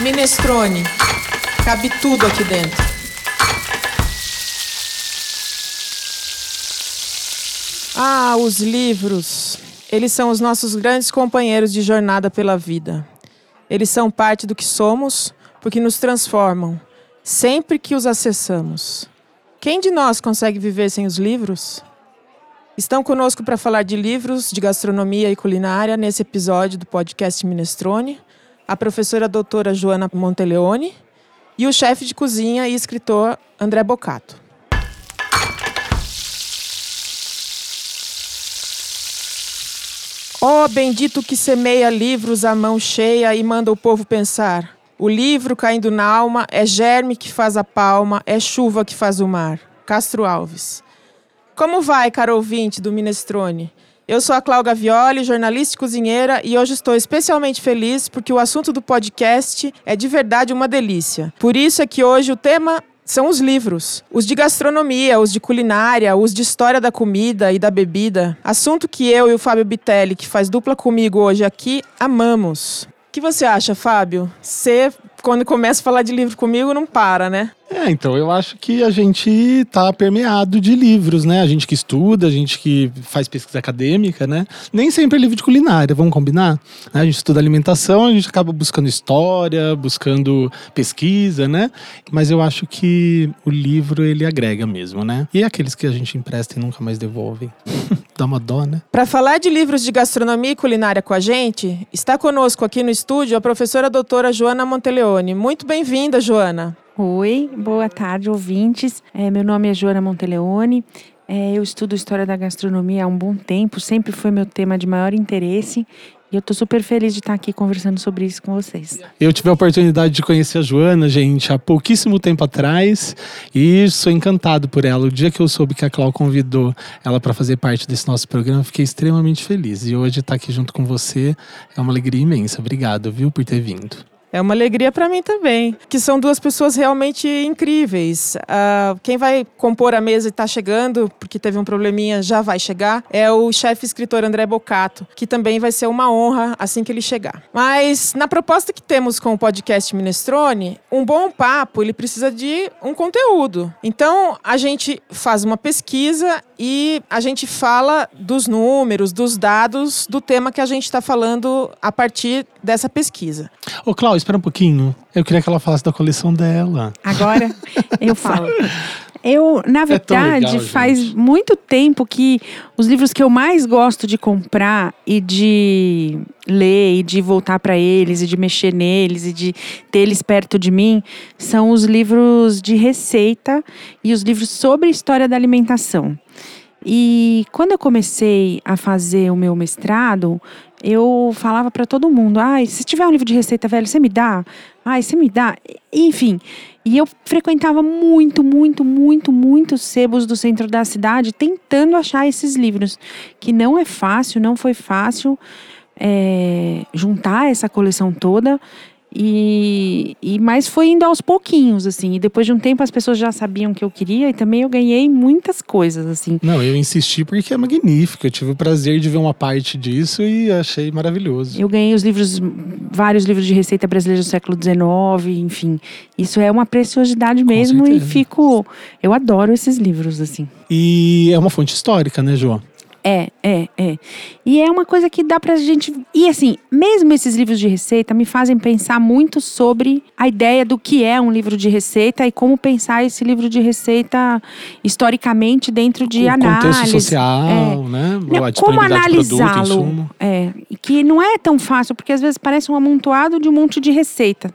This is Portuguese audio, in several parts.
Minestrone. Cabe tudo aqui dentro. Ah, os livros. Eles são os nossos grandes companheiros de jornada pela vida. Eles são parte do que somos, porque nos transformam, sempre que os acessamos. Quem de nós consegue viver sem os livros? Estão conosco para falar de livros, de gastronomia e culinária nesse episódio do podcast Minestrone, a professora doutora Joana Monteleone e o chefe de cozinha e escritor André Bocato. Ó oh, bendito que semeia livros à mão cheia e manda o povo pensar. O livro caindo na alma é germe que faz a palma, é chuva que faz o mar. Castro Alves. Como vai, caro ouvinte do Minestrone? Eu sou a Cláudia Violi, jornalista e cozinheira, e hoje estou especialmente feliz porque o assunto do podcast é de verdade uma delícia. Por isso é que hoje o tema são os livros. Os de gastronomia, os de culinária, os de história da comida e da bebida. Assunto que eu e o Fábio Bitelli, que faz dupla comigo hoje aqui, amamos. O que você acha, Fábio? Você, quando começa a falar de livro comigo, não para, né? É, então eu acho que a gente tá permeado de livros, né? A gente que estuda, a gente que faz pesquisa acadêmica, né? Nem sempre é livro de culinária, vamos combinar? A gente estuda alimentação, a gente acaba buscando história, buscando pesquisa, né? Mas eu acho que o livro ele agrega mesmo, né? E aqueles que a gente empresta e nunca mais devolve. Dá uma dó, né? Para falar de livros de gastronomia e culinária com a gente, está conosco aqui no estúdio a professora doutora Joana Monteleone. Muito bem-vinda, Joana. Oi, boa tarde, ouvintes. É, meu nome é Joana Monteleone. É, eu estudo História da Gastronomia há um bom tempo, sempre foi meu tema de maior interesse. E eu tô super feliz de estar aqui conversando sobre isso com vocês. Eu tive a oportunidade de conhecer a Joana, gente, há pouquíssimo tempo atrás e sou encantado por ela. O dia que eu soube que a Clau convidou ela para fazer parte desse nosso programa, fiquei extremamente feliz. E hoje estar aqui junto com você é uma alegria imensa. Obrigado, viu, por ter vindo. É uma alegria para mim também, que são duas pessoas realmente incríveis. Uh, quem vai compor a mesa e está chegando, porque teve um probleminha, já vai chegar, é o chefe escritor André Bocato, que também vai ser uma honra assim que ele chegar. Mas na proposta que temos com o podcast Minestrone, um bom papo ele precisa de um conteúdo. Então a gente faz uma pesquisa e a gente fala dos números, dos dados do tema que a gente está falando a partir dessa pesquisa. Ô, Cláudio, espera um pouquinho. Eu queria que ela falasse da coleção dela. Agora eu falo. Eu, na verdade, é legal, faz gente. muito tempo que os livros que eu mais gosto de comprar e de ler e de voltar para eles e de mexer neles e de ter eles perto de mim são os livros de receita e os livros sobre história da alimentação. E quando eu comecei a fazer o meu mestrado, eu falava para todo mundo: ai, se tiver um livro de receita velho, você me dá? Ai, você me dá? Enfim. E eu frequentava muito, muito, muito, muito sebos do centro da cidade tentando achar esses livros. Que não é fácil, não foi fácil é, juntar essa coleção toda. E, e mas foi indo aos pouquinhos assim. E depois de um tempo as pessoas já sabiam o que eu queria e também eu ganhei muitas coisas assim. Não eu insisti porque é magnífico. Eu tive o prazer de ver uma parte disso e achei maravilhoso. Eu ganhei os livros vários livros de receita brasileira do século XIX enfim. Isso é uma preciosidade mesmo e fico eu adoro esses livros assim. E é uma fonte histórica né João é, é, é. E é uma coisa que dá pra gente. E assim, mesmo esses livros de receita me fazem pensar muito sobre a ideia do que é um livro de receita e como pensar esse livro de receita historicamente dentro de o análise. Contexto social, é. né? Não, como analisá-lo. É, que não é tão fácil, porque às vezes parece um amontoado de um monte de receita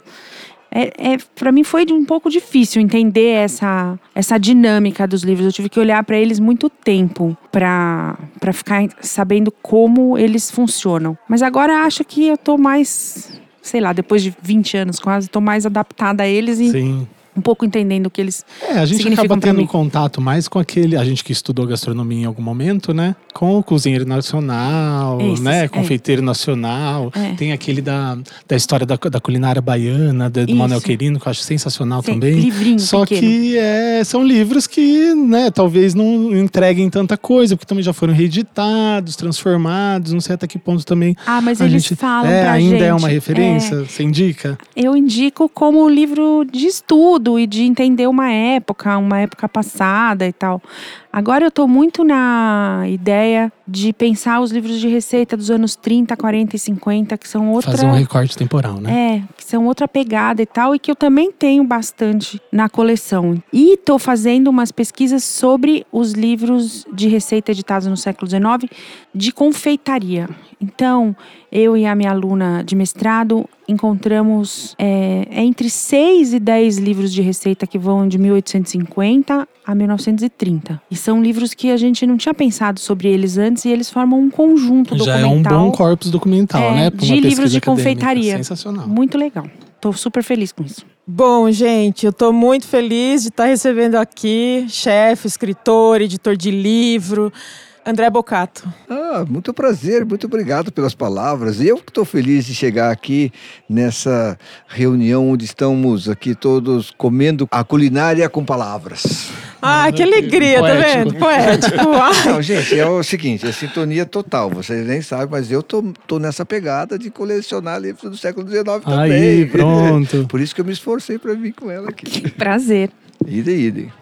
é, é para mim foi um pouco difícil entender essa, essa dinâmica dos livros. Eu tive que olhar para eles muito tempo para ficar sabendo como eles funcionam. Mas agora acho que eu tô mais, sei lá, depois de 20 anos quase, tô mais adaptada a eles e Sim um pouco entendendo o que eles É, a gente acaba tendo contato mais com aquele, a gente que estudou gastronomia em algum momento, né? Com o cozinheiro nacional, né? É. Confeiteiro é. nacional. É. Tem aquele da, da história da, da culinária baiana, do, do Manuel Querino, que eu acho sensacional Sim, também. Livrinho Só pequeno. que é, são livros que, né, talvez não entreguem tanta coisa, porque também já foram reeditados, transformados, não sei até que ponto também. Ah, mas eles gente, falam é, ainda gente, é uma referência? É, Você indica? Eu indico como livro de estudo e de entender uma época, uma época passada e tal. Agora eu estou muito na ideia de pensar os livros de receita dos anos 30, 40 e 50, que são outra. Fazer um recorte temporal, né? É, que são outra pegada e tal, e que eu também tenho bastante na coleção. E estou fazendo umas pesquisas sobre os livros de receita editados no século XIX de confeitaria. Então, eu e a minha aluna de mestrado encontramos é, entre 6 e 10 livros de receita que vão de 1850 a 1930. E são livros que a gente não tinha pensado sobre eles antes e eles formam um conjunto Já documental. Já é um bom corpus documental, é, né? de livros de confeitaria. Sensacional. Muito legal. Tô super feliz com isso. Bom, gente, eu estou muito feliz de estar recebendo aqui chefe, escritor, editor de livro, André Bocato. Ah, muito prazer, muito obrigado pelas palavras. Eu que estou feliz de chegar aqui nessa reunião onde estamos aqui todos comendo a culinária com palavras. Ah, que alegria, tá vendo? Poético. Não, gente, é o seguinte, é sintonia total. Vocês nem sabem, mas eu tô, tô nessa pegada de colecionar livros do século XIX também. Aí, pronto. Por isso que eu me esforcei para vir com ela aqui. Que prazer.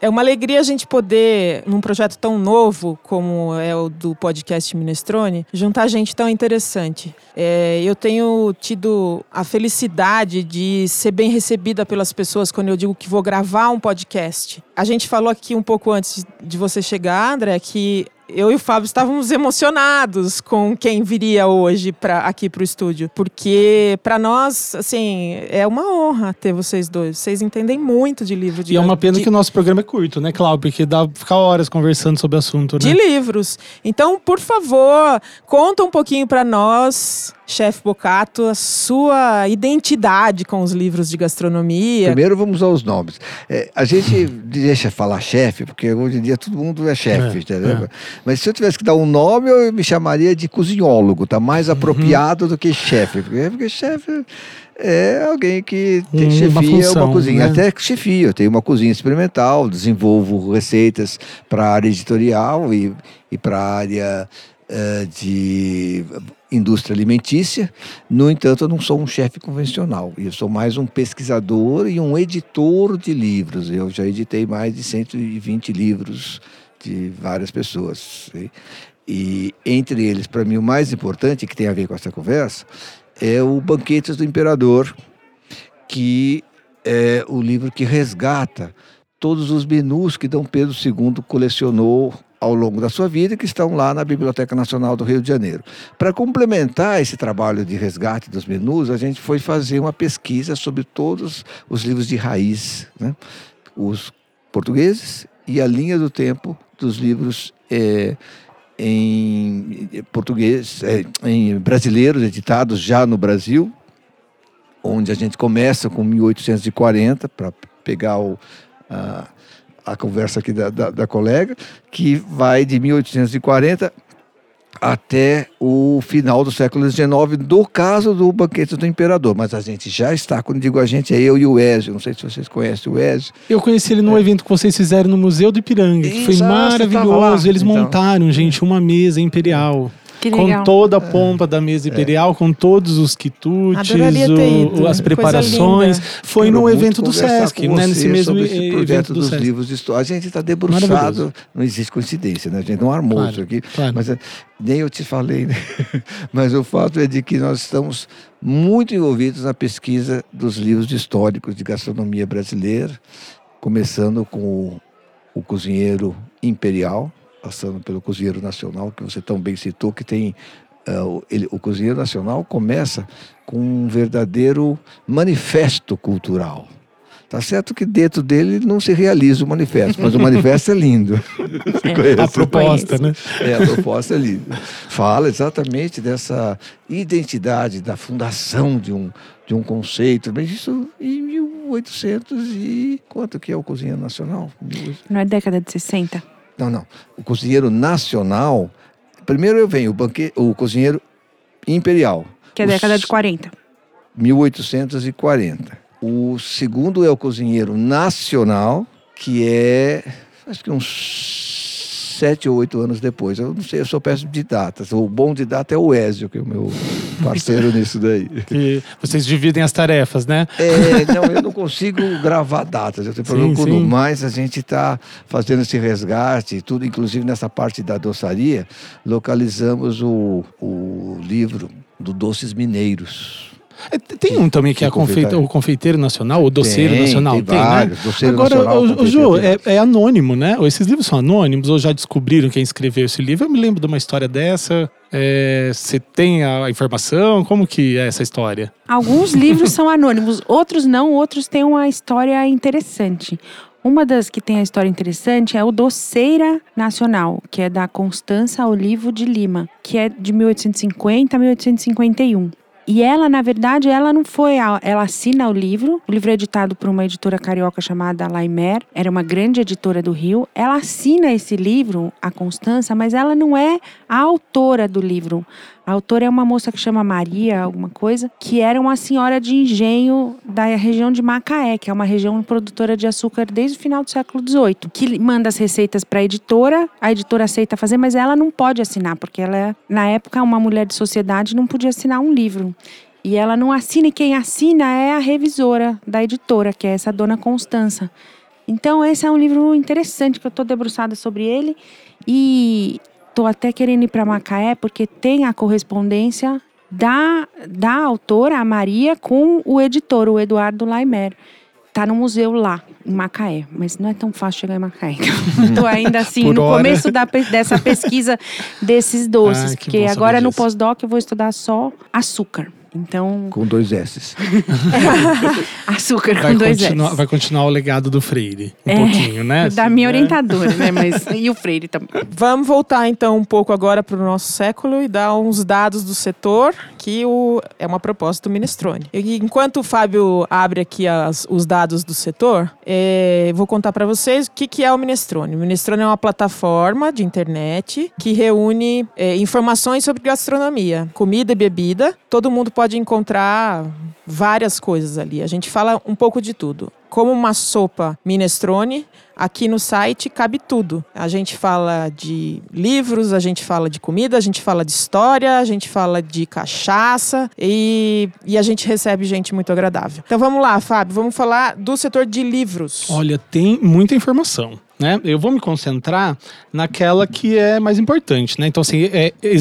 É uma alegria a gente poder, num projeto tão novo como é o do podcast Minestrone, juntar gente tão interessante. É, eu tenho tido a felicidade de ser bem recebida pelas pessoas quando eu digo que vou gravar um podcast. A gente falou aqui um pouco antes de você chegar, André, que eu e o Fábio estávamos emocionados com quem viria hoje para aqui para o estúdio, porque para nós, assim, é uma honra ter vocês dois. Vocês entendem muito de livro. De, e é uma pena de, que o nosso programa é curto, né, Cláudio? Porque dá pra ficar horas conversando sobre o assunto, né? De livros. Então, por favor, conta um pouquinho para nós chefe Bocato, a sua identidade com os livros de gastronomia. Primeiro vamos aos nomes. É, a gente deixa falar chefe, porque hoje em dia todo mundo é chefe, é, entendeu? É. Mas se eu tivesse que dar um nome, eu me chamaria de cozinhólogo, tá mais uhum. apropriado do que chefe. Porque, porque chefe é alguém que tem hum, chefia uma, função, uma cozinha. Né? Até chefia, eu tenho uma cozinha experimental, desenvolvo receitas para a área editorial e, e para a área uh, de indústria alimentícia. No entanto, eu não sou um chefe convencional. Eu sou mais um pesquisador e um editor de livros. Eu já editei mais de 120 livros de várias pessoas. E entre eles, para mim, o mais importante, que tem a ver com essa conversa, é o Banquetes do Imperador, que é o livro que resgata todos os menus que Dom Pedro II colecionou ao longo da sua vida que estão lá na Biblioteca Nacional do Rio de Janeiro. Para complementar esse trabalho de resgate dos menus, a gente foi fazer uma pesquisa sobre todos os livros de raiz, né? os portugueses e a linha do tempo dos livros é, em português, é, em brasileiros editados já no Brasil, onde a gente começa com 1840 para pegar o a, a conversa aqui da, da, da colega, que vai de 1840 até o final do século XIX, do caso do banquete do imperador. Mas a gente já está, quando digo a gente, é eu e o Ezio. Não sei se vocês conhecem o Ezio. Eu conheci ele no é. evento que vocês fizeram no Museu do Ipiranga, que foi maravilhoso. Eles então, montaram, gente, uma mesa imperial com toda a pompa é. da mesa imperial, é. com todos os quitutes, o, as preparações. Foi Quero no evento do Sesc, né? Nesse mesmo evento dos Sesc. livros de história. A gente está debruçado, não existe coincidência, né? A gente não armou claro, isso aqui. Claro. Mas eh, nem eu te falei, né? Mas o fato é de que nós estamos muito envolvidos na pesquisa dos livros históricos de gastronomia brasileira, começando com o, o cozinheiro imperial, passando pelo Cozinheiro Nacional, que você tão bem citou, que tem. Uh, ele, o Cozinheiro Nacional começa com um verdadeiro manifesto cultural. Tá certo que dentro dele não se realiza o manifesto, mas o manifesto é lindo. É, a proposta, né? É, a proposta é linda. Fala exatamente dessa identidade da fundação de um, de um conceito, mas isso e, e 1800 e... Quanto que é o Cozinheiro Nacional? Não é década de 60? Não, não. O Cozinheiro Nacional... Primeiro eu venho o, banque... o Cozinheiro Imperial. Que é a década de 40. 1840. O segundo é o Cozinheiro Nacional, que é... Acho que uns sete ou oito anos depois. Eu não sei, eu sou péssimo de datas. O bom de data é o Ezio, que é o meu parceiro nisso daí. Que vocês dividem as tarefas, né? É, não, eu não consigo gravar datas. Eu tenho problema com mais a gente está fazendo esse resgate e tudo, inclusive nessa parte da doçaria, localizamos o, o livro do Doces Mineiros. É, tem um também que, é confeita, o confeiteiro nacional, o doceiro tem, nacional. Tem, tem né? vários, né? Doceiro Agora, nacional, o, o Ju, é, é, anônimo, né? Esses livros são anônimos ou já descobriram quem escreveu esse livro? Eu me lembro de uma história dessa. É, você tem a informação? Como que é essa história? Alguns livros são anônimos, outros não, outros têm uma história interessante. Uma das que tem a história interessante é o Doceira Nacional, que é da Constança Olivo de Lima, que é de 1850 a 1851. E ela, na verdade, ela não foi. Ela assina o livro. O livro é editado por uma editora carioca chamada Laimer. Era uma grande editora do Rio. Ela assina esse livro, a Constança, mas ela não é a autora do livro. A autora é uma moça que chama Maria, alguma coisa, que era uma senhora de engenho da região de Macaé, que é uma região produtora de açúcar desde o final do século XVIII, que manda as receitas para a editora, a editora aceita fazer, mas ela não pode assinar, porque ela, é, na época, uma mulher de sociedade não podia assinar um livro. E ela não assina, e quem assina é a revisora da editora, que é essa dona Constança. Então, esse é um livro interessante, que eu estou debruçada sobre ele. E Tô até querendo ir para Macaé porque tem a correspondência da, da autora, a Maria, com o editor, o Eduardo Laimer. Tá no museu lá, em Macaé, mas não é tão fácil chegar em Macaé. Estou ainda assim, Por no hora. começo da, dessa pesquisa desses doces, ah, porque agora no pós-doc eu vou estudar só açúcar. Então. Com dois S. Açúcar vai com dois S. Vai continuar o legado do Freire. Um é, pouquinho, né? Da assim, minha né? orientadora, né? Mas, e o Freire também. Vamos voltar então um pouco agora para o nosso século e dar uns dados do setor, que o, é uma proposta do Minestrone. E, enquanto o Fábio abre aqui as, os dados do setor, é, vou contar para vocês o que, que é o Minestrone. O Minestrone é uma plataforma de internet que reúne é, informações sobre gastronomia, comida e bebida. Todo mundo pode encontrar várias coisas ali. A gente fala um pouco de tudo. Como uma sopa minestrone, aqui no site cabe tudo. A gente fala de livros, a gente fala de comida, a gente fala de história, a gente fala de cachaça e, e a gente recebe gente muito agradável. Então vamos lá, Fábio, vamos falar do setor de livros. Olha, tem muita informação. Né? Eu vou me concentrar naquela que é mais importante. Né? Então, assim, é, é,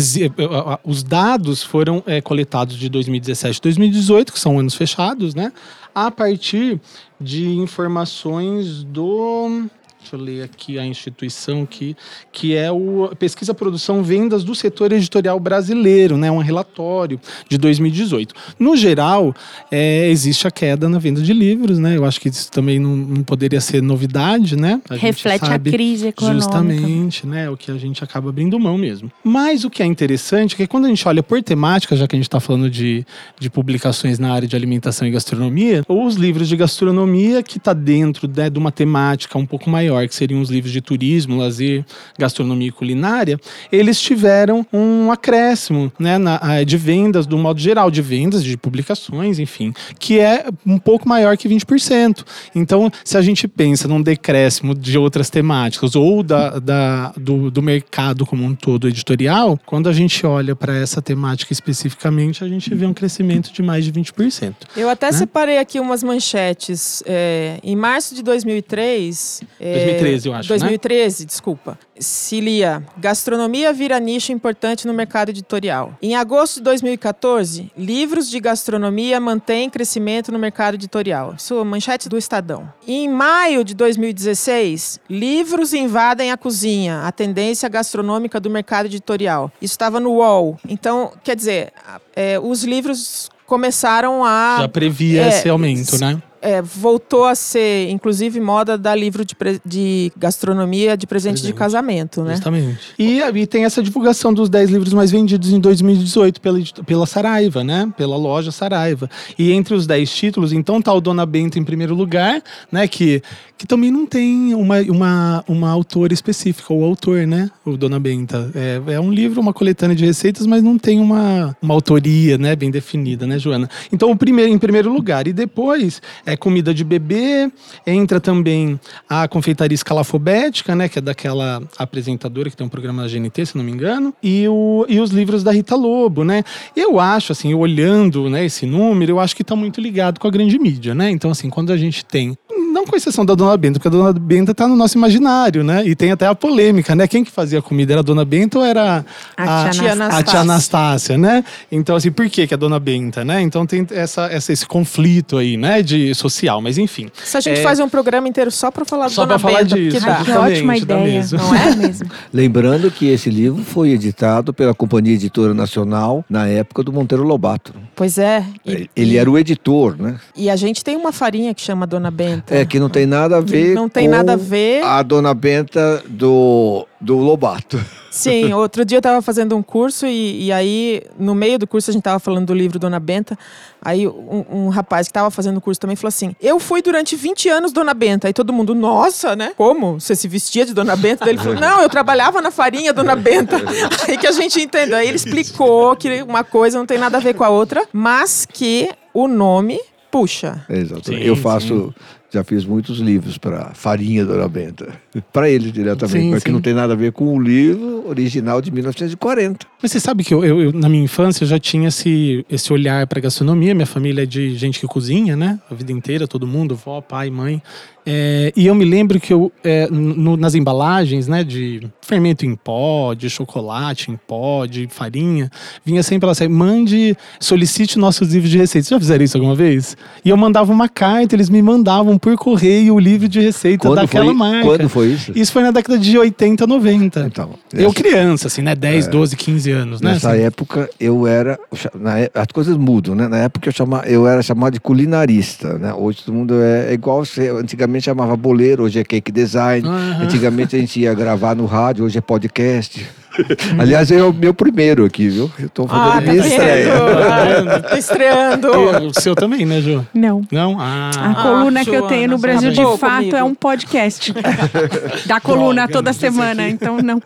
os dados foram é, coletados de 2017 e 2018, que são anos fechados, né? A partir de informações do Deixa eu ler aqui a instituição que, que é o Pesquisa, Produção, Vendas do Setor Editorial Brasileiro, né? Um relatório de 2018. No geral, é, existe a queda na venda de livros, né? Eu acho que isso também não, não poderia ser novidade, né? A Reflete a crise econômica. Justamente, né? O que a gente acaba abrindo mão mesmo. Mas o que é interessante é que quando a gente olha por temática, já que a gente está falando de, de publicações na área de alimentação e gastronomia, ou os livros de gastronomia que está dentro né, de uma temática um pouco maior maior, que seriam os livros de turismo, lazer, gastronomia e culinária, eles tiveram um acréscimo né, na, de vendas, do modo geral, de vendas, de publicações, enfim, que é um pouco maior que 20%. Então, se a gente pensa num decréscimo de outras temáticas ou da, da do, do mercado como um todo editorial, quando a gente olha para essa temática especificamente, a gente vê um crescimento de mais de 20%. Eu até né? separei aqui umas manchetes. É, em março de 2003, é, 2013, eu acho. 2013, né? desculpa. Cilia, gastronomia vira nicho importante no mercado editorial. Em agosto de 2014, livros de gastronomia mantêm crescimento no mercado editorial. É manchete do Estadão. Em maio de 2016, livros invadem a cozinha, a tendência gastronômica do mercado editorial. Isso estava no UOL. Então, quer dizer, é, os livros começaram a. Já previa é, esse aumento, né? É, voltou a ser, inclusive, moda dar livro de, de gastronomia de presente, presente, de casamento, né? Justamente. E, e tem essa divulgação dos 10 livros mais vendidos em 2018 pela, pela Saraiva, né? Pela loja Saraiva. E entre os 10 títulos, então tá o Dona Benta em primeiro lugar, né? Que, que também não tem uma, uma, uma autora específica, ou autor, né? O Dona Benta. É, é um livro, uma coletânea de receitas, mas não tem uma, uma autoria, né? Bem definida, né, Joana? Então, o primeiro, em primeiro lugar. E depois é comida de bebê, entra também a confeitaria escalafobética, né, que é daquela apresentadora que tem um programa na GNT, se não me engano, e, o, e os livros da Rita Lobo, né? Eu acho, assim, olhando né, esse número, eu acho que está muito ligado com a grande mídia, né? Então, assim, quando a gente tem não com exceção da Dona Benta, porque a Dona Benta tá no nosso imaginário, né? E tem até a polêmica, né? Quem que fazia a comida era a Dona Benta ou era a, a, tia, Anastácia. a tia Anastácia, né? Então, assim, por que que a Dona Benta, né? Então tem essa, essa, esse conflito aí, né? De social, mas enfim. Se a gente é... faz um programa inteiro só para falar só Dona pra falar disso, que, dá. que ótima ideia, não é mesmo? Lembrando que esse livro foi editado pela Companhia Editora Nacional na época do Monteiro Lobato. Pois é. E, Ele era o editor, né? E a gente tem uma farinha que chama Dona Benta. É, que não tem nada a ver não tem nada a ver. A Dona Benta do, do Lobato. Sim, outro dia eu estava fazendo um curso e, e, aí, no meio do curso, a gente estava falando do livro Dona Benta. Aí um, um rapaz que estava fazendo o curso também falou assim: Eu fui durante 20 anos Dona Benta. Aí todo mundo, nossa, né? Como? Você se vestia de Dona Benta? Daí ele falou: Não, eu trabalhava na farinha Dona Benta. aí que a gente entendeu. Aí ele explicou que uma coisa não tem nada a ver com a outra, mas que o nome puxa. Sim, eu faço. Sim já fiz muitos livros para Farinha Dona Benta. para eles diretamente, porque não tem nada a ver com o livro original de 1940. Mas você sabe que eu, eu, eu na minha infância, eu já tinha esse, esse olhar para gastronomia. Minha família é de gente que cozinha, né? A vida inteira, todo mundo, vó, pai, mãe. É, e eu me lembro que eu, é, no, nas embalagens, né, de fermento em pó, de chocolate em pó, de farinha, vinha sempre ela assim, mande, solicite nossos livros de receitas. Já fizeram isso alguma vez? E eu mandava uma carta, eles me mandavam por correio o livro de receita quando daquela foi, marca. Quando foi isso? Isso foi na década de 80, 90. Então, eu criança, assim, né, 10, é, 12, 15 anos, né? Nessa assim. época eu era, na, é, as coisas mudam, né? Na época eu, chama, eu era chamado de culinarista, né? Hoje todo mundo é, é igual, antigamente antigamente chamava boleiro, hoje é cake design. Uhum. Antigamente a gente ia gravar no rádio, hoje é podcast. Aliás, é o meu primeiro aqui, viu? Eu tô fazendo ah, minha tá estreia. Ah, tá estreando. o seu também, né, Ju? Não. Não? Ah. A coluna ah, que eu tenho no Brasil, de fato, comigo. é um podcast. da coluna Droga, toda semana, então não.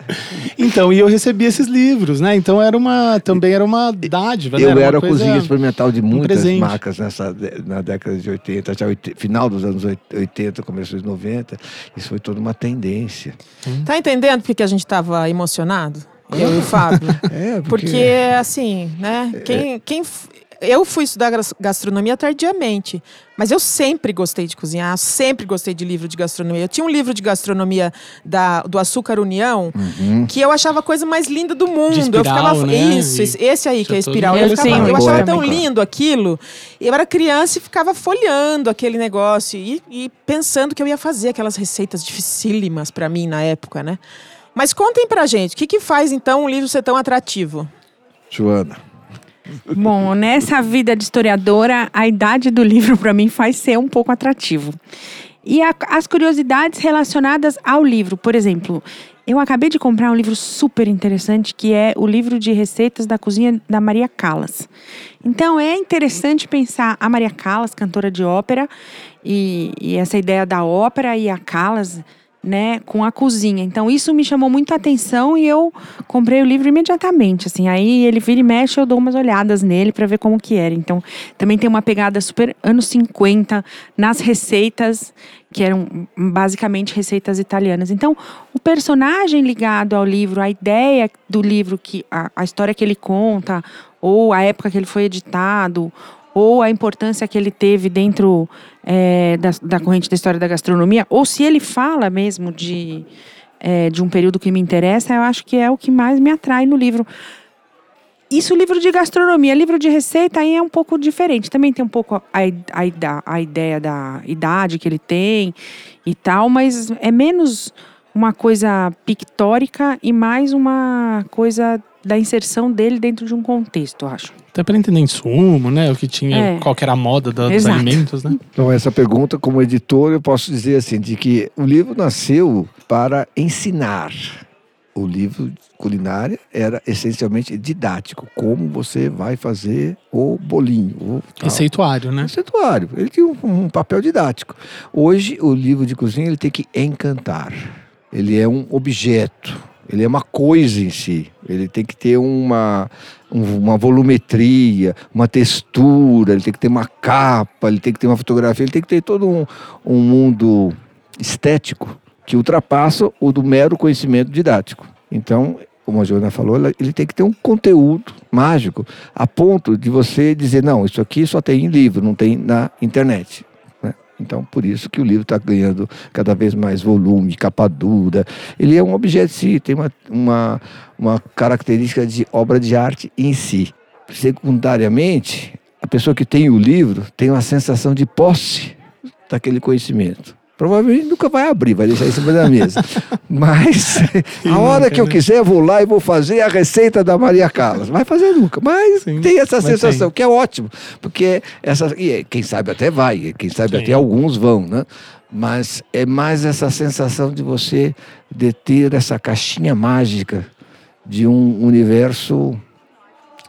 Então, e eu recebi esses livros, né? Então era uma, também era uma dádiva, Eu né? era, era cozinha experimental de muitas um marcas nessa, na década de 80, já final dos anos 80, começo dos 90. Isso foi toda uma tendência. Hum. Tá entendendo porque a gente estava emocionado? Eu e o Fábio. É, porque... porque... assim, né? É. Quem, quem, eu fui estudar gastronomia tardiamente, mas eu sempre gostei de cozinhar, sempre gostei de livro de gastronomia. Eu tinha um livro de gastronomia da, do Açúcar União uhum. que eu achava a coisa mais linda do mundo. Espiral, eu ficava né? isso, esse aí que é espiral. Eu, ficava, eu achava tão lindo aquilo. Eu era criança e ficava folhando aquele negócio e, e pensando que eu ia fazer aquelas receitas dificílimas para mim na época, né? Mas contem pra gente, o que, que faz então um livro ser tão atrativo? Joana. Bom, nessa vida de historiadora, a idade do livro para mim faz ser um pouco atrativo. E a, as curiosidades relacionadas ao livro, por exemplo, eu acabei de comprar um livro super interessante que é o livro de receitas da cozinha da Maria Callas. Então é interessante pensar a Maria Callas, cantora de ópera, e, e essa ideia da ópera e a Callas né, com a cozinha. Então isso me chamou muita atenção e eu comprei o livro imediatamente, assim. Aí ele vira e mexe, eu dou umas olhadas nele para ver como que era. Então também tem uma pegada super anos 50 nas receitas que eram basicamente receitas italianas. Então, o personagem ligado ao livro, a ideia do livro que a, a história que ele conta, ou a época que ele foi editado, ou a importância que ele teve dentro é, da, da, corrente da história da gastronomia, ou se ele fala mesmo de, é, de um período que me interessa, eu acho que é o que mais me atrai no livro. Isso, livro de gastronomia. Livro de receita aí é um pouco diferente. Também tem um pouco a, a, a ideia da idade que ele tem e tal, mas é menos uma coisa pictórica e mais uma coisa da inserção dele dentro de um contexto, acho. Até para entender insumo, né? O que tinha, é. qual que era a moda da, dos alimentos, né? Então, essa pergunta, como editor, eu posso dizer assim, de que o livro nasceu para ensinar. O livro culinária era essencialmente didático. Como você vai fazer o bolinho. O Receituário, né? Receituário. Ele tinha um, um papel didático. Hoje, o livro de cozinha ele tem que encantar. Ele é um objeto ele é uma coisa em si. Ele tem que ter uma, uma volumetria, uma textura, ele tem que ter uma capa, ele tem que ter uma fotografia, ele tem que ter todo um, um mundo estético que ultrapassa o do mero conhecimento didático. Então, como a Joana falou, ele tem que ter um conteúdo mágico a ponto de você dizer, não, isso aqui só tem em livro, não tem na internet. Então, por isso que o livro está ganhando cada vez mais volume, capa dura. Ele é um objeto em si, tem uma, uma, uma característica de obra de arte em si. Secundariamente, a pessoa que tem o livro tem uma sensação de posse daquele conhecimento. Provavelmente nunca vai abrir, vai deixar em cima da mesa. Mas a hora que eu quiser, eu vou lá e vou fazer a receita da Maria Carlos. Vai fazer nunca. Mas Sim, tem essa sensação, tem. que é ótimo. Porque essa. E é, quem sabe até vai, quem sabe Sim. até alguns vão, né? Mas é mais essa sensação de você deter essa caixinha mágica de um universo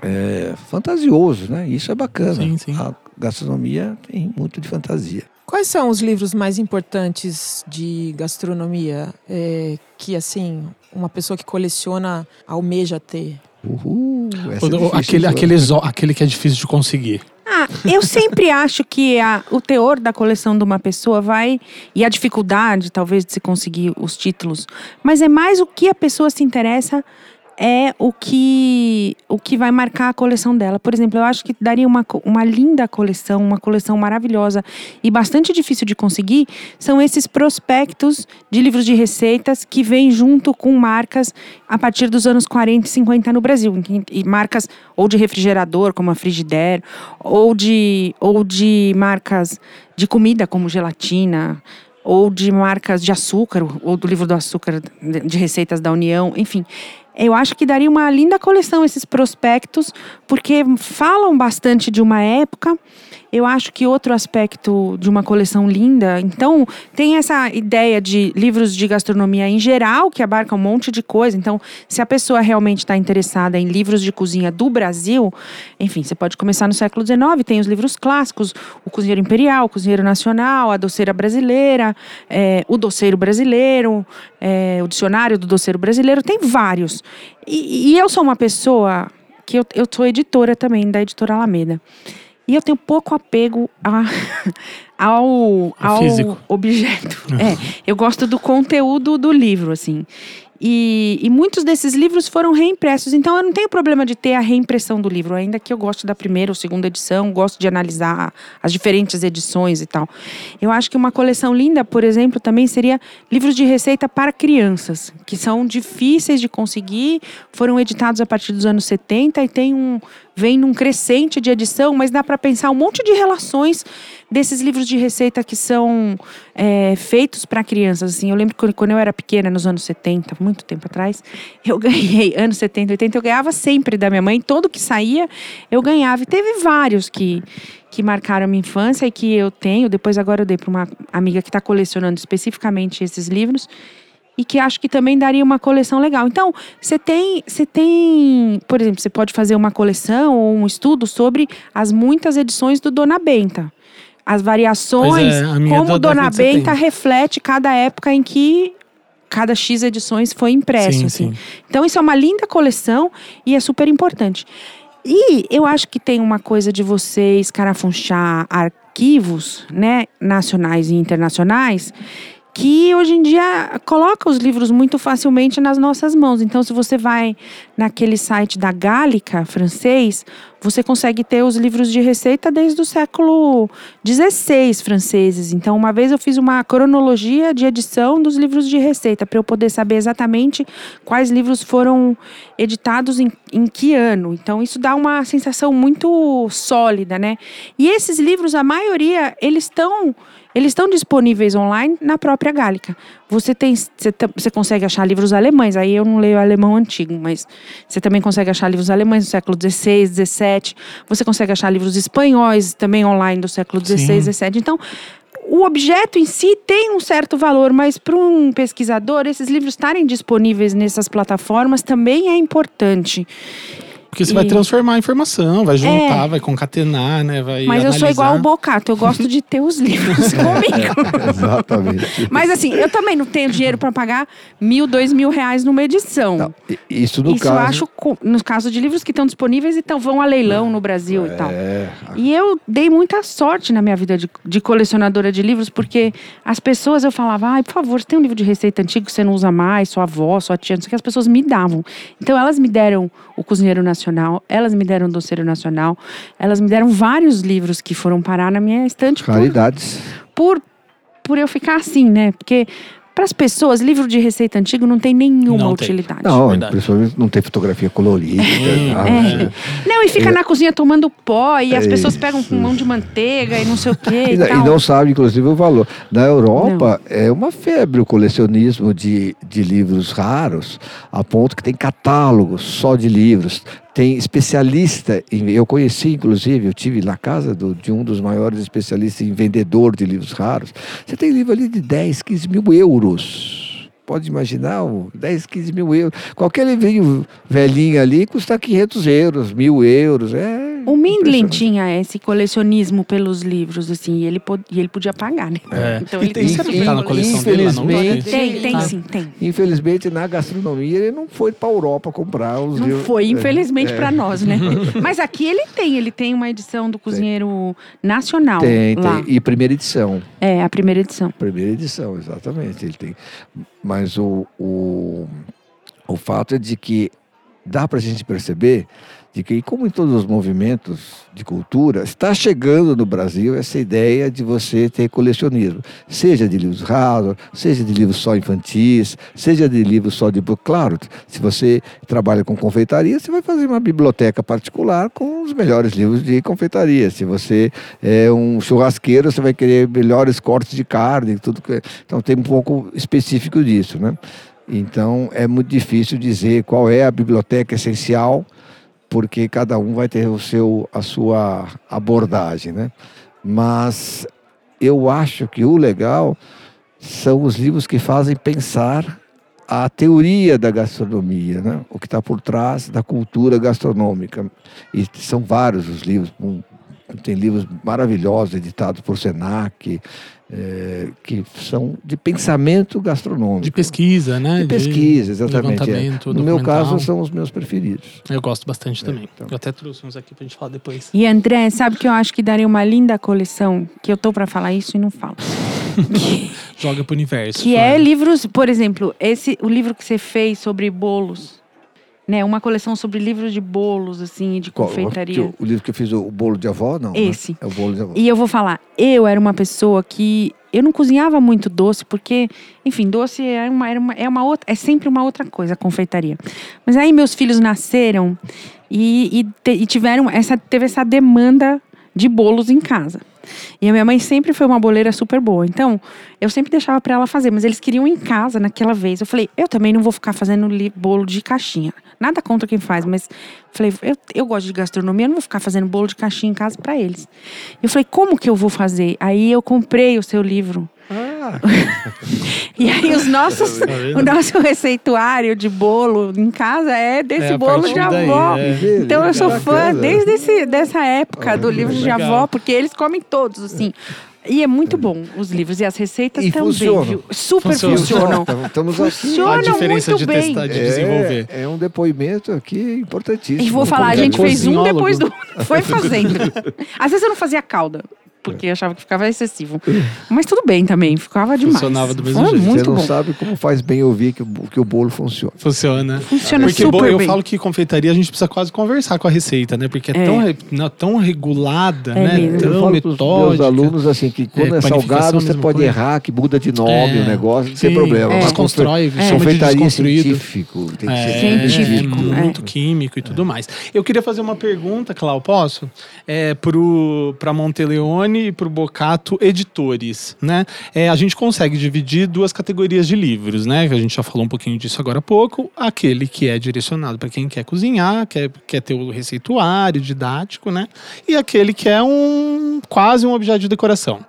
é, fantasioso, né? Isso é bacana. Sim, sim. A gastronomia tem muito de fantasia. Quais são os livros mais importantes de gastronomia é, que, assim, uma pessoa que coleciona almeja ter? Uhul, é aquele, aquele, aquele que é difícil de conseguir. Ah, eu sempre acho que a, o teor da coleção de uma pessoa vai. E a dificuldade, talvez, de se conseguir os títulos. Mas é mais o que a pessoa se interessa é o que, o que vai marcar a coleção dela. Por exemplo, eu acho que daria uma, uma linda coleção, uma coleção maravilhosa e bastante difícil de conseguir, são esses prospectos de livros de receitas que vêm junto com marcas a partir dos anos 40 e 50 no Brasil. E marcas ou de refrigerador, como a Frigidaire, ou de, ou de marcas de comida, como gelatina, ou de marcas de açúcar, ou do livro do açúcar de receitas da União, enfim. Eu acho que daria uma linda coleção esses prospectos, porque falam bastante de uma época eu acho que outro aspecto de uma coleção linda, então, tem essa ideia de livros de gastronomia em geral, que abarca um monte de coisa. Então, se a pessoa realmente está interessada em livros de cozinha do Brasil, enfim, você pode começar no século XIX, tem os livros clássicos, o Cozinheiro Imperial, o Cozinheiro Nacional, a Doceira Brasileira, é, o Doceiro Brasileiro, é, o Dicionário do Doceiro Brasileiro, tem vários. E, e eu sou uma pessoa que eu, eu sou editora também, da editora Alameda. E eu tenho pouco apego a, ao, ao objeto. É, eu gosto do conteúdo do livro, assim. E, e, muitos desses livros foram reimpressos. Então eu não tenho problema de ter a reimpressão do livro, ainda que eu goste da primeira ou segunda edição, gosto de analisar as diferentes edições e tal. Eu acho que uma coleção linda, por exemplo, também seria livros de receita para crianças, que são difíceis de conseguir, foram editados a partir dos anos 70 e tem um vem num crescente de edição, mas dá para pensar um monte de relações desses livros de receita que são é, feitos para crianças. Assim, eu lembro que quando eu era pequena, nos anos 70, muito tempo atrás, eu ganhei, anos 70, 80, eu ganhava sempre da minha mãe, todo que saía eu ganhava. E teve vários que, que marcaram a minha infância e que eu tenho. Depois, agora, eu dei para uma amiga que está colecionando especificamente esses livros e que acho que também daria uma coleção legal. Então, você tem, você tem, por exemplo, você pode fazer uma coleção ou um estudo sobre as muitas edições do Dona Benta. As variações, é, como Dona Benta reflete cada época em que cada X edições foi impresso. Sim, assim. sim. Então, isso é uma linda coleção e é super importante. E eu acho que tem uma coisa de você escarafunchar arquivos, né, nacionais e internacionais, que hoje em dia coloca os livros muito facilmente nas nossas mãos. Então, se você vai naquele site da Gálica francês, você consegue ter os livros de receita desde o século XVI franceses. Então, uma vez eu fiz uma cronologia de edição dos livros de receita para eu poder saber exatamente quais livros foram editados em, em que ano. Então, isso dá uma sensação muito sólida, né? E esses livros, a maioria, eles estão eles estão disponíveis online na própria Gálica. Você tem, você, você, consegue achar livros alemães. Aí eu não leio alemão antigo, mas você também consegue achar livros alemães do século XVI, XVII. Você consegue achar livros espanhóis também online do século XVI, XVII. Então o objeto em si tem um certo valor, mas para um pesquisador, esses livros estarem disponíveis nessas plataformas também é importante. Porque você e... vai transformar a informação, vai juntar, é. vai concatenar, né? Vai Mas analisar. eu sou igual o Bocato, eu gosto de ter os livros comigo. Exatamente. Mas assim, eu também não tenho dinheiro para pagar mil, dois mil reais numa edição. Não, isso no isso caso. eu acho, no caso de livros que estão disponíveis e então vão a leilão no Brasil é. e tal. E eu dei muita sorte na minha vida de, de colecionadora de livros, porque as pessoas eu falava, ai, por favor, você tem um livro de receita antigo que você não usa mais, sua avó, sua tia, não sei o que, as pessoas me davam. Então elas me deram o Cozinheiro Nacional Nacional, elas me deram Doceiro Nacional, elas me deram vários livros que foram parar na minha estante. Raridades. Por, por, por eu ficar assim, né? Porque para as pessoas, livro de receita antigo não tem nenhuma não utilidade. Tem. Não, principalmente não tem fotografia colorida. É. Tá, é. Não, e fica é. na cozinha tomando pó e as pessoas pegam com mão de manteiga e não sei o quê. E, e, e não sabe, inclusive, o valor. Na Europa não. é uma febre o colecionismo de, de livros raros, a ponto que tem catálogos só de livros tem especialista em, eu conheci inclusive eu tive na casa do, de um dos maiores especialistas em vendedor de livros raros. Você tem livro ali de 10, 15 mil euros. Pode imaginar 10, 15 mil euros. Qualquer livrinho velhinho ali custa 500 euros, mil euros. É o Mindlin tinha esse colecionismo pelos livros, assim, e ele, e ele podia pagar, né? É. Então ele tem, tem tá na coleção infelizmente, dele, Tem, tem sim, tem. Infelizmente, na gastronomia, ele não foi para a Europa comprar os Não livros. foi, infelizmente, é. para nós, né? Mas aqui ele tem, ele tem uma edição do Cozinheiro tem. Nacional. Tem, lá. tem. E primeira edição. É, a primeira edição. Primeira edição, exatamente. Ele tem. Mas o, o, o fato é de que dá para a gente perceber de que, como em todos os movimentos de cultura, está chegando no Brasil essa ideia de você ter colecionismo, seja de livros raros, seja de livros só infantis, seja de livros só de. Claro, se você trabalha com confeitaria, você vai fazer uma biblioteca particular com os melhores livros de confeitaria. Se você é um churrasqueiro, você vai querer melhores cortes de carne, tudo que. Então tem um pouco específico disso, né? Então é muito difícil dizer qual é a biblioteca essencial porque cada um vai ter o seu, a sua abordagem, né? Mas eu acho que o legal são os livros que fazem pensar a teoria da gastronomia, né? o que está por trás da cultura gastronômica. E são vários os livros, tem livros maravilhosos editados por Senac, é, que são de pensamento gastronômico. De pesquisa, né? De pesquisa, exatamente. É. No meu caso, são os meus preferidos. Eu gosto bastante é, também. Então. Eu até trouxe uns aqui pra gente falar depois. E André, sabe que eu acho que daria uma linda coleção, que eu tô para falar isso e não falo. Joga pro universo. Que é livros, por exemplo, esse o livro que você fez sobre bolos né, uma coleção sobre livros de bolos, assim, de confeitaria. Qual, o livro que eu fiz, o bolo de avó, não? Né? Esse. Né? É o bolo de avó. E eu vou falar, eu era uma pessoa que eu não cozinhava muito doce, porque, enfim, doce é uma, uma, é uma outra, é sempre uma outra coisa, a confeitaria. Mas aí meus filhos nasceram e, e, e tiveram essa, teve essa demanda de bolos em casa. E a minha mãe sempre foi uma boleira super boa. Então, eu sempre deixava para ela fazer, mas eles queriam em casa naquela vez. Eu falei, eu também não vou ficar fazendo bolo de caixinha. Nada contra quem faz, mas falei, eu, eu gosto de gastronomia, eu não vou ficar fazendo bolo de caixinha em casa para eles. Eu falei, como que eu vou fazer? Aí eu comprei o seu livro. Ah. e aí os nossos, tá o nosso receituário de bolo em casa é desse é, bolo de avó. Daí, é. Então eu sou fã desde esse, dessa época do livro de avó, porque eles comem todos, assim. E é muito bom os livros e as receitas e também, funcionam. viu? Super Funciona. funcionam. Estamos funcionam a diferença muito de bem. testar, de desenvolver. É, é, um depoimento aqui importantíssimo. E vou falar, a gente fez um depois do Foi fazendo. Às vezes eu não fazia calda. Porque achava que ficava excessivo. Mas tudo bem também, ficava demais. Funcionava do mesmo Foi jeito. muito Você não bom. sabe como faz bem ouvir que, o- que o bolo funciona. Funciona. Funciona Porque super bo- eu bem. falo que confeitaria a gente precisa quase conversar com a receita, né? Porque é, É. Tão, re- não, tão regulada, É né? mesmo. Tão Eu falo pros meus metódica. alunos assim, que quando é, panificação, salgado, você mesma pode coisa. errar, que muda de nome É, o negócio, não tem sim, problema. é. Mas Desconstrói, confe- chama de confeitaria desconstruído. científico, tem que ser É, Científico, é, é. muito químico e tudo mais. Eu queria fazer uma pergunta, Clau, posso? É, para Monteleone e para o Bocato Editores, né? É, a gente consegue dividir duas categorias de livros, né? A gente já falou um pouquinho disso agora há pouco. Aquele que é direcionado para quem quer cozinhar, quer, quer ter o receituário didático, né? E aquele que é um quase um objeto de decoração,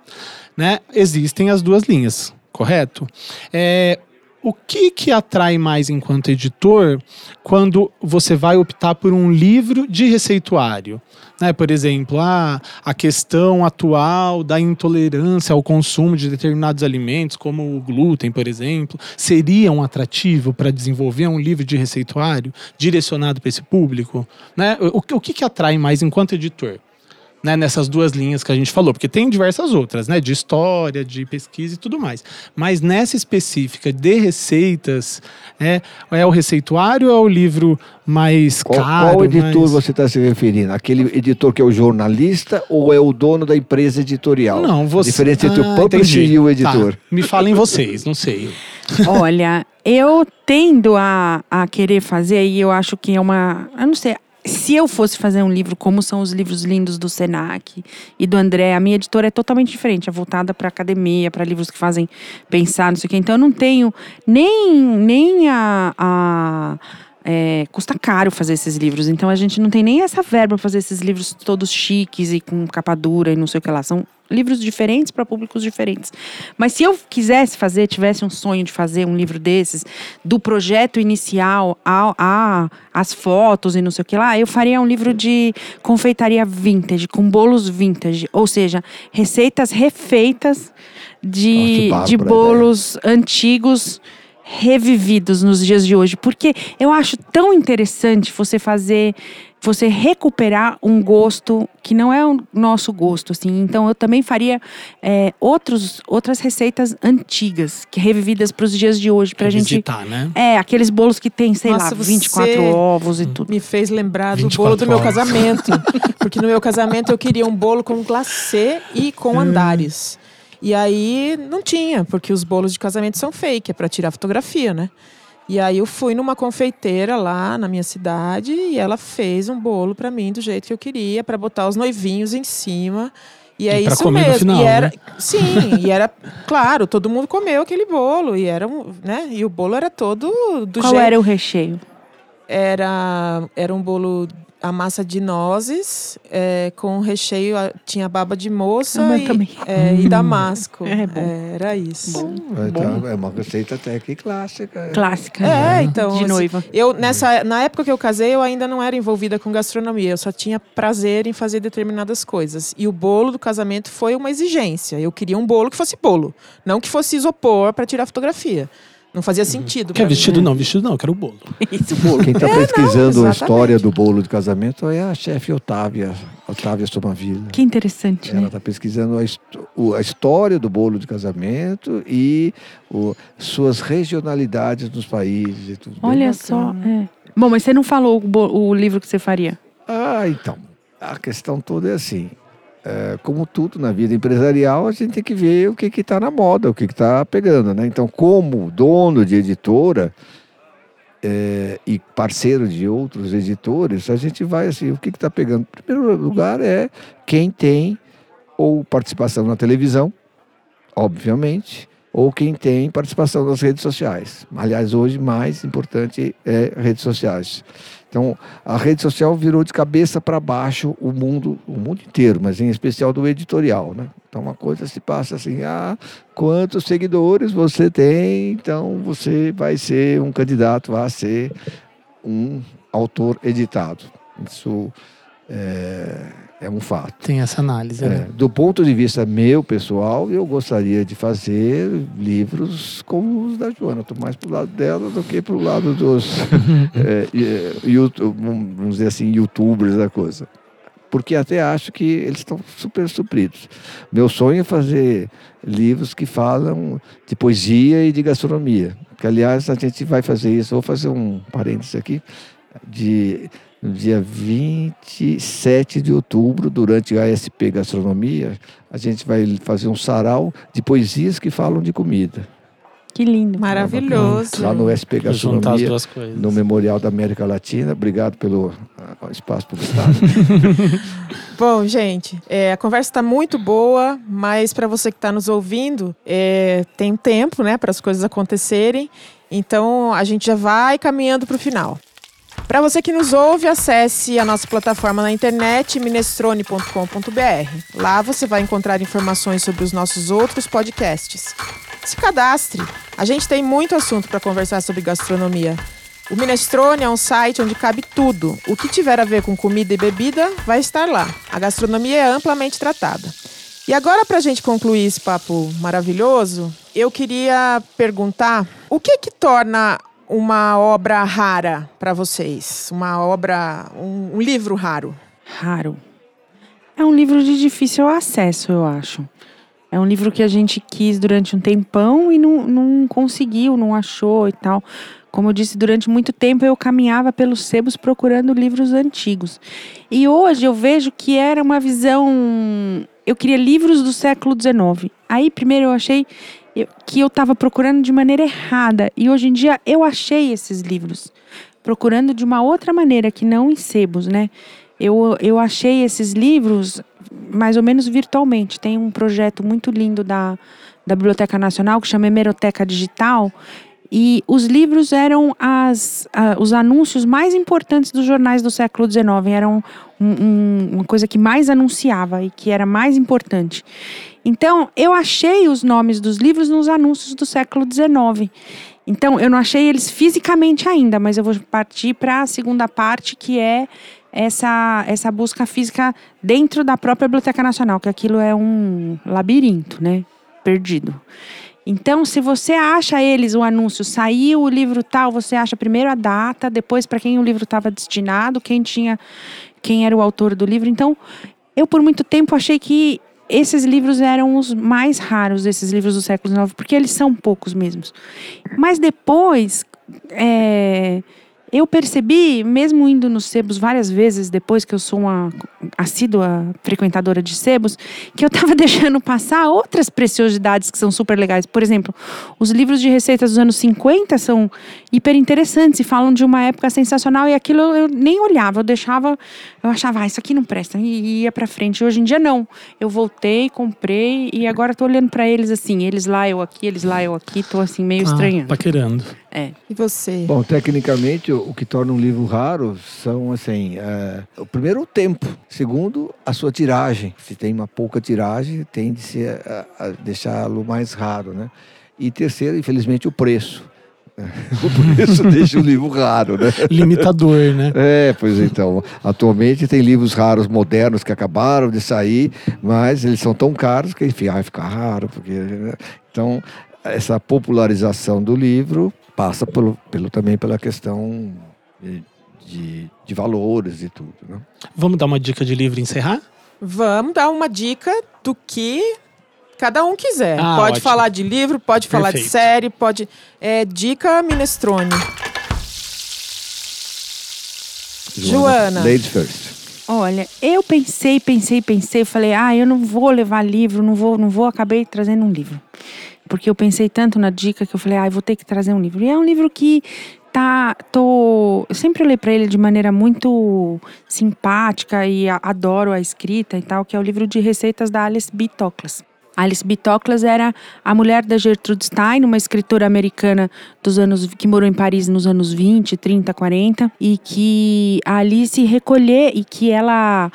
né? Existem as duas linhas, correto? É, o que que atrai mais enquanto editor quando você vai optar por um livro de receituário? Né? Por exemplo, ah, a questão atual da intolerância ao consumo de determinados alimentos, como o glúten, por exemplo, seria um atrativo para desenvolver um livro de receituário direcionado para esse público? Né? O, o que, que atrai mais enquanto editor? Né, nessas duas linhas que a gente falou, porque tem diversas outras, né, de história, de pesquisa e tudo mais. Mas nessa específica de receitas, é, é o receituário ou é o livro mais Qual, caro? qual editor mais- você está se referindo? Aquele editor que é o jornalista ou é o dono da empresa editorial? Não, você. A diferença entre Ah, o publisher entendi. e o editor. Tá, Me falem vocês, não sei. Olha, eu tendo a, a querer fazer, e eu acho que é uma. Eu não sei. Se eu fosse fazer um livro como são os livros lindos do Senac e do André, a minha editora é totalmente diferente, é voltada para academia, para livros que fazem pensar, não sei o quê. Então eu não tenho nem, nem a. a é, custa caro fazer esses livros, então a gente não tem nem essa verba para fazer esses livros todos chiques e com capa dura e não sei o que lá. São livros diferentes para públicos diferentes. Mas se eu quisesse fazer, tivesse um sonho de fazer um livro desses, do projeto inicial a, a as fotos e não sei o que lá, eu faria um livro de confeitaria vintage, com bolos vintage, ou seja, receitas refeitas de, que de bolos antigos revividos nos dias de hoje, porque eu acho tão interessante você fazer, você recuperar um gosto que não é o nosso gosto, assim. Então eu também faria é, outros, outras receitas antigas, que revividas para os dias de hoje, pra gente. Visitar, né? É, aqueles bolos que tem, sei Nossa, lá, você 24 ovos e tudo. Me fez lembrar do 24 bolo do meu horas. casamento. Porque no meu casamento eu queria um bolo com glacê e com andares. E aí não tinha, porque os bolos de casamento são fake, é para tirar fotografia, né? E aí eu fui numa confeiteira lá na minha cidade e ela fez um bolo para mim do jeito que eu queria, para botar os noivinhos em cima. E é E isso comer no mesmo. final, e era, né? sim, e era claro, todo mundo comeu aquele bolo e era um, né? E o bolo era todo do Qual jeito era o recheio? era, era um bolo a massa de nozes é, com recheio a- tinha baba de moça Ah, e, é, e damasco. É bom. era isso. Então, é uma receita até que clássica. Clássica. é então De assim, noiva. eu nessa na época que eu casei eu ainda não era envolvida com gastronomia. Eu só tinha prazer em fazer determinadas coisas. E o bolo do casamento foi uma exigência. Eu queria um bolo que fosse bolo não que fosse isopor para tirar fotografia não fazia sentido Quer pra mim. vestido não, vestido não, eu quero bolo. Isso. Quem está É, pesquisando não, a história do bolo de casamento é a chefe Otávia, Otávia Somavila. Que interessante, Ela né? está pesquisando a, o- a história do bolo de casamento e o- suas regionalidades nos países. E tudo Olha bacana. só. é. Bom, mas você não falou o, o livro que você faria. Ah, então. A questão toda é assim. É, como tudo na vida empresarial, a gente tem que ver o que está na moda, o que está pegando. Né? Então, como dono de editora é, e parceiro de outros editores, a gente vai assim, o que está pegando? Em primeiro lugar é quem tem ou participação na televisão, obviamente, ou quem tem participação nas redes sociais. Aliás, hoje mais importante é redes sociais. Então, a rede social virou de cabeça para baixo o mundo, o mundo inteiro, mas em especial do editorial, né? Então, uma coisa se passa assim: ah, quantos seguidores você tem? Então, você vai ser um candidato a ser um autor editado. Isso é, é um fato. Tem essa análise, É, né? do ponto de vista meu, pessoal, eu gostaria de fazer livros como os da Joana. Estou mais pro lado dela do que pro lado dos, é, e- é, YouTube, vamos dizer assim, youtubers da coisa. porque até acho que eles estão super supridos. Meu sonho é fazer livros que falam de poesia e de gastronomia. Que, aliás, a gente vai fazer isso. Vou fazer um parênteses aqui. De, no dia 27 de outubro, durante a ASP Gastronomia, a gente vai fazer um sarau de poesias que falam de comida. Que lindo. Maravilhoso. Lá no SP Gastronomia, no Memorial da América Latina. Obrigado pelo uh, espaço publicitário. Bom, gente, é, a conversa está muito boa, mas para você que está nos ouvindo, é, tem tempo, né, para as coisas acontecerem. Então a gente já vai caminhando para o final. Para você que nos ouve, acesse a nossa plataforma na internet minestrone.com.br. Lá você vai encontrar informações sobre os nossos outros podcasts. Se cadastre. A gente tem muito assunto para conversar sobre gastronomia. O Minestrone é um site onde cabe tudo. O que tiver a ver com comida e bebida vai estar lá. A gastronomia é amplamente tratada. E agora, para a gente concluir esse papo maravilhoso, eu queria perguntar o que que torna uma obra rara para vocês? Uma obra, um, um livro raro? Raro. É um livro de difícil acesso, eu acho. É um livro que a gente quis durante um tempão e não, não conseguiu, não achou e tal. Como eu disse, durante muito tempo eu caminhava pelos sebos procurando livros antigos. E hoje eu vejo que era uma visão. Eu queria livros do século XIX. Aí, primeiro, eu achei que eu estava procurando de maneira errada. E hoje em dia eu achei esses livros, procurando de uma outra maneira, que não em sebos, né? Eu, eu achei esses livros mais ou menos virtualmente. Tem um projeto muito lindo da, da Biblioteca Nacional que chama Hemeroteca Digital. E os livros eram as, uh, os anúncios mais importantes dos jornais do século XIX. Eram um, um, uma coisa que mais anunciava e que era mais importante. Então, eu achei os nomes dos livros nos anúncios do século XIX. Então, eu não achei eles fisicamente ainda, mas eu vou partir para a segunda parte, que é essa, essa busca física dentro da própria Biblioteca Nacional, que aquilo é um labirinto, né? Perdido. Então, se você acha eles, o anúncio, saiu o livro tal, você acha primeiro a data, depois para quem o livro estava destinado, quem tinha, quem era o autor do livro. Então, eu por muito tempo achei que esses livros eram os mais raros, esses livros do século XIX, porque eles são poucos mesmos. Mas depois, é, eu percebi, mesmo indo nos sebos várias vezes, depois que eu sou uma assídua frequentadora de sebos, que eu estava deixando passar outras preciosidades que são super legais. Por exemplo, os livros de receitas dos anos 50 são hiper interessantes e falam de uma época sensacional e aquilo eu nem olhava, eu deixava, eu achava, ah, isso aqui não presta e ia para frente. Hoje em dia não. Eu voltei, comprei e agora estou olhando para eles assim, eles lá, eu aqui, eles lá, eu aqui, estou assim meio ah, estranhando. Paquerando. É. E você? Bom, tecnicamente, o que torna um livro raro são, assim, é, o primeiro, o tempo. Segundo, a sua tiragem. Se tem uma pouca tiragem, tende a, a deixá-lo mais raro, né? E terceiro, infelizmente, o preço. O preço deixa o livro raro, né? Limitador, né? É, pois então. Atualmente tem livros raros modernos que acabaram de sair, mas eles são tão caros que, enfim, vai ficar raro. Porque, né? Então, essa popularização do livro passa pelo, pelo também pela questão de, de, de valores e tudo. Né? Vamos dar uma dica de livro e encerrar? Vamos dar uma dica do que cada um quiser. Ah, pode ótimo. falar de livro, pode falar de série, pode. É, dica Minestrone. Joana. Ladies first. Olha, eu pensei, pensei, pensei, falei, ah, eu não vou levar livro, não vou, não vou, acabei trazendo um livro porque eu pensei tanto na dica que eu falei, ah, vou ter que trazer um livro. E é um livro que tá, tô, eu sempre para ele de maneira muito simpática e adoro a escrita e tal, que é o livro de receitas da Alice B. Toklas. Alice B. Toklas era a mulher da Gertrude Stein, uma escritora americana dos anos que morou em Paris nos anos 20, 30, 40 e que a Alice recolher e que ela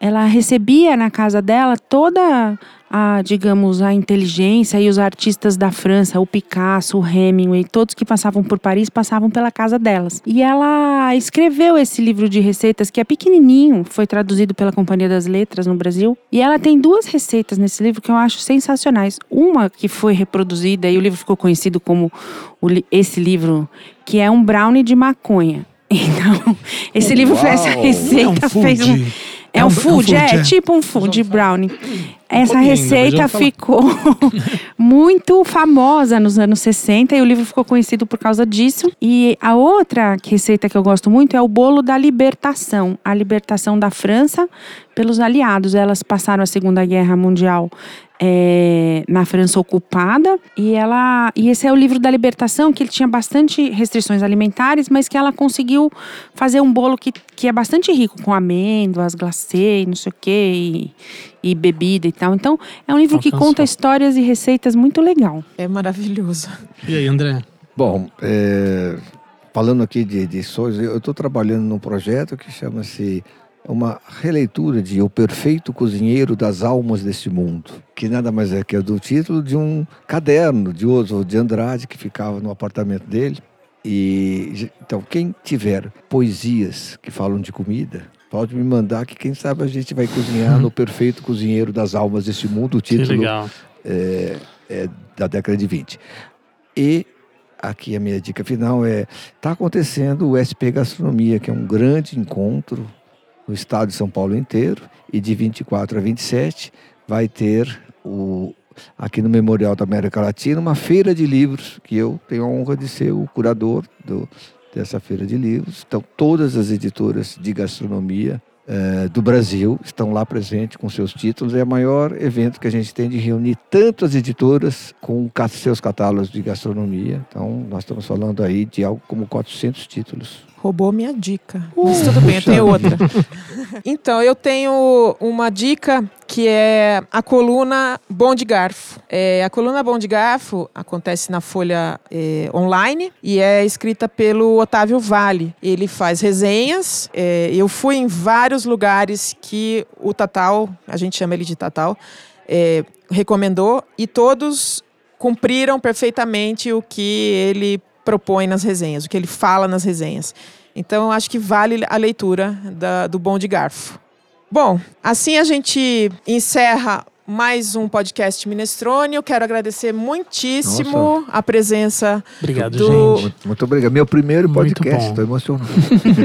ela recebia na casa dela toda a, digamos, a inteligência e os artistas da França, o Picasso, o Hemingway, todos que passavam por Paris passavam pela casa delas. E ela escreveu esse livro de receitas que é pequenininho, foi traduzido pela Companhia das Letras no Brasil. E ela tem duas receitas nesse livro que eu acho sensacionais. Uma que foi reproduzida e o livro ficou conhecido como o, esse livro, que é um brownie de maconha. Então, esse livro fez essa receita, é um fez um É, um, um food, é, é, tipo um food brownie. Essa um receita ficou muito famosa nos anos 60 e o livro ficou conhecido por causa disso. E a outra receita que eu gosto muito é o bolo da libertação, a libertação da França pelos aliados. Elas passaram a Segunda Guerra Mundial é, na França ocupada e ela e esse é o livro da libertação que ele tinha bastante restrições alimentares mas que ela conseguiu fazer um bolo que, que é bastante rico com amêndoas glacê não sei o que e, bebida e tal. Então é um livro que conta histórias e receitas muito legal. É maravilhoso. E aí André? Bom é, falando aqui de edições eu estou trabalhando num projeto que chama-se uma releitura de O Perfeito Cozinheiro das Almas deste Mundo, que nada mais é que é do título de um caderno de Oswald de Andrade que ficava no apartamento dele. E então quem tiver poesias que falam de comida, pode me mandar que quem sabe a gente vai cozinhar no Perfeito Cozinheiro das Almas deste Mundo. O título é, é da década de 20. E aqui a minha dica final é: está acontecendo o SP Gastronomia, que é um grande encontro no estado de São Paulo inteiro, e de 24 a 27 vai ter o, aqui no Memorial da América Latina uma feira de livros, que eu tenho a honra de ser o curador do, dessa feira de livros. Então, todas as editoras de gastronomia eh, do Brasil estão lá presentes com seus títulos. É o maior evento que a gente tem de reunir tantas editoras com seus catálogos de gastronomia. Então, nós estamos falando aí de algo como 400 títulos. Roubou minha dica. Uh, Mas tudo bem, eu tenho outra. então, eu tenho uma dica que é a coluna Bom de Garfo. É, a coluna Bom de Garfo acontece na Folha é, Online e é escrita pelo Otávio Vale. Ele faz resenhas. É, eu fui em vários lugares que o Tatal, a gente chama ele de Tatal, é, recomendou e todos cumpriram perfeitamente o que ele propõe nas resenhas, o que ele fala nas resenhas. Então, acho que vale a leitura da, do Bom de Garfo. Bom, assim a gente encerra mais um podcast Minestrone. Eu quero agradecer muitíssimo Nossa. a presença obrigado, do... gente. Muito, muito obrigado. Meu primeiro podcast, estou emocionado.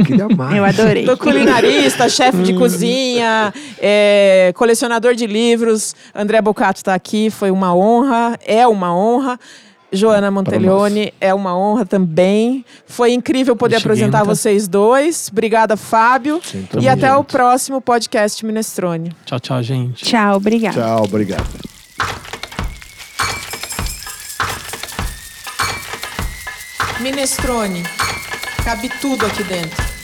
Eu. Eu adorei. Do culinarista, chefe de cozinha, é, colecionador de livros. André Bocato está aqui, foi uma honra, é uma honra. Joana Monteleone, é uma honra também. Foi incrível poder apresentar vocês dois. Obrigada, Fábio. Sim, e até junto. o próximo podcast Minestrone. Tchau, tchau, gente. Tchau, obrigada. Tchau, obrigado. Minestrone. Cabe tudo aqui dentro.